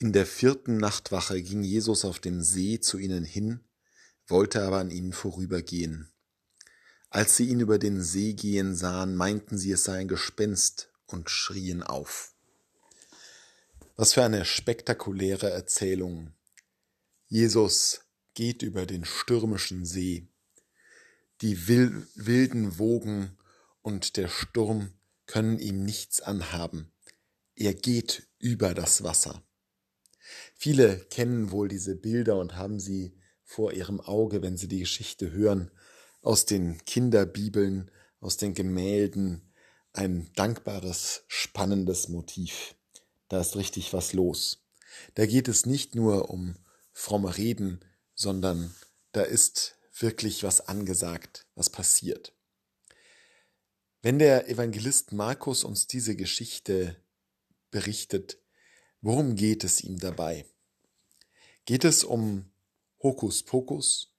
In der vierten Nachtwache ging Jesus auf dem See zu ihnen hin, wollte aber an ihnen vorübergehen. Als sie ihn über den See gehen sahen, meinten sie, es sei ein Gespenst und schrien auf. Was für eine spektakuläre Erzählung. Jesus geht über den stürmischen See. Die wilden Wogen und der Sturm können ihm nichts anhaben. Er geht über das Wasser. Viele kennen wohl diese Bilder und haben sie vor ihrem Auge, wenn sie die Geschichte hören, aus den Kinderbibeln, aus den Gemälden, ein dankbares, spannendes Motiv. Da ist richtig was los. Da geht es nicht nur um fromme Reden, sondern da ist wirklich was angesagt, was passiert. Wenn der Evangelist Markus uns diese Geschichte berichtet, Worum geht es ihm dabei? Geht es um Hokuspokus?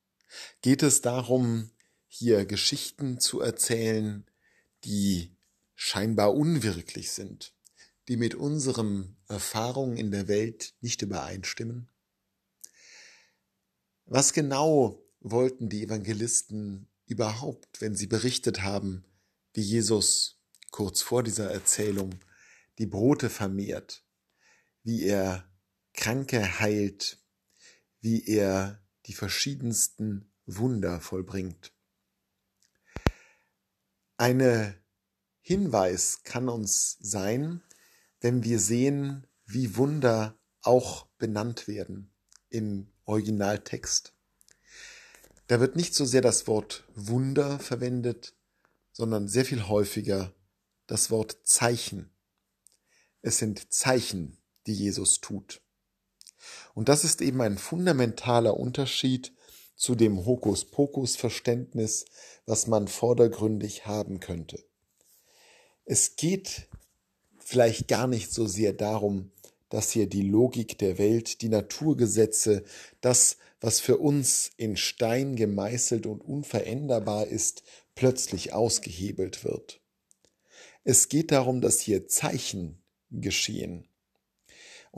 Geht es darum, hier Geschichten zu erzählen, die scheinbar unwirklich sind, die mit unseren Erfahrungen in der Welt nicht übereinstimmen? Was genau wollten die Evangelisten überhaupt, wenn sie berichtet haben, wie Jesus kurz vor dieser Erzählung die Brote vermehrt, wie er Kranke heilt, wie er die verschiedensten Wunder vollbringt. Eine Hinweis kann uns sein, wenn wir sehen, wie Wunder auch benannt werden im Originaltext. Da wird nicht so sehr das Wort Wunder verwendet, sondern sehr viel häufiger das Wort Zeichen. Es sind Zeichen, die Jesus tut. Und das ist eben ein fundamentaler Unterschied zu dem Hokuspokus-Verständnis, was man vordergründig haben könnte. Es geht vielleicht gar nicht so sehr darum, dass hier die Logik der Welt, die Naturgesetze, das, was für uns in Stein gemeißelt und unveränderbar ist, plötzlich ausgehebelt wird. Es geht darum, dass hier Zeichen geschehen.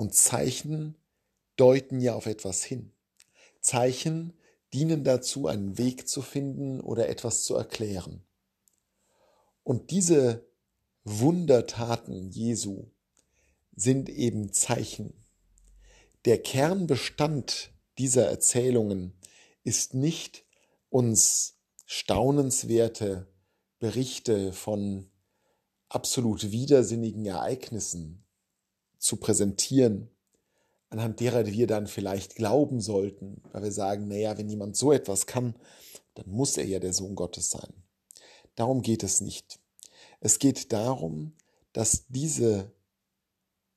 Und Zeichen deuten ja auf etwas hin. Zeichen dienen dazu, einen Weg zu finden oder etwas zu erklären. Und diese Wundertaten Jesu sind eben Zeichen. Der Kernbestand dieser Erzählungen ist nicht uns staunenswerte Berichte von absolut widersinnigen Ereignissen zu präsentieren, anhand derer wir dann vielleicht glauben sollten, weil wir sagen, naja, wenn jemand so etwas kann, dann muss er ja der Sohn Gottes sein. Darum geht es nicht. Es geht darum, dass diese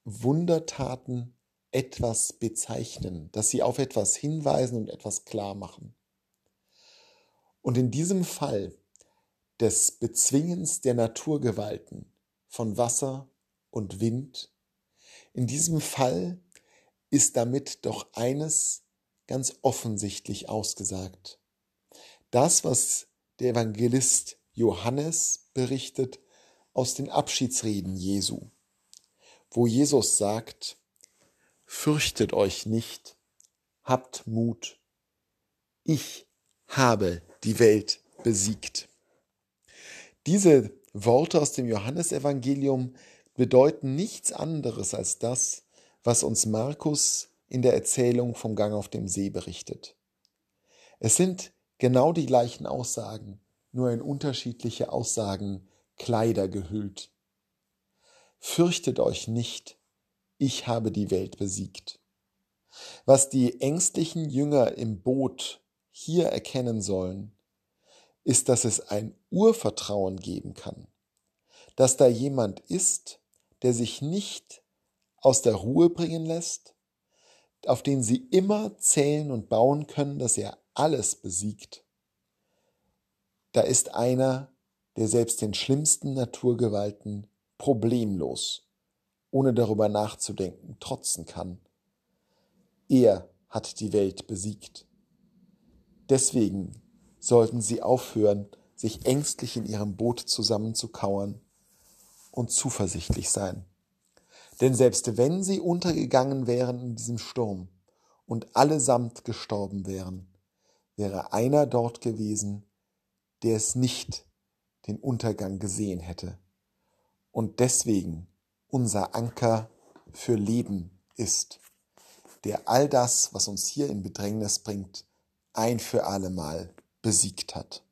Wundertaten etwas bezeichnen, dass sie auf etwas hinweisen und etwas klar machen. Und in diesem Fall des Bezwingens der Naturgewalten von Wasser und Wind in diesem Fall ist damit doch eines ganz offensichtlich ausgesagt. Das, was der Evangelist Johannes berichtet aus den Abschiedsreden Jesu, wo Jesus sagt, Fürchtet euch nicht, habt Mut, ich habe die Welt besiegt. Diese Worte aus dem Johannesevangelium bedeuten nichts anderes als das, was uns Markus in der Erzählung vom Gang auf dem See berichtet. Es sind genau die gleichen Aussagen, nur in unterschiedliche Aussagen Kleider gehüllt. Fürchtet euch nicht, ich habe die Welt besiegt. Was die ängstlichen Jünger im Boot hier erkennen sollen, ist, dass es ein Urvertrauen geben kann, dass da jemand ist, der sich nicht aus der Ruhe bringen lässt, auf den sie immer zählen und bauen können, dass er alles besiegt. Da ist einer, der selbst den schlimmsten Naturgewalten problemlos, ohne darüber nachzudenken, trotzen kann. Er hat die Welt besiegt. Deswegen sollten sie aufhören, sich ängstlich in ihrem Boot zusammenzukauern und zuversichtlich sein. Denn selbst wenn sie untergegangen wären in diesem Sturm und allesamt gestorben wären, wäre einer dort gewesen, der es nicht den Untergang gesehen hätte und deswegen unser Anker für Leben ist, der all das, was uns hier in Bedrängnis bringt, ein für allemal besiegt hat.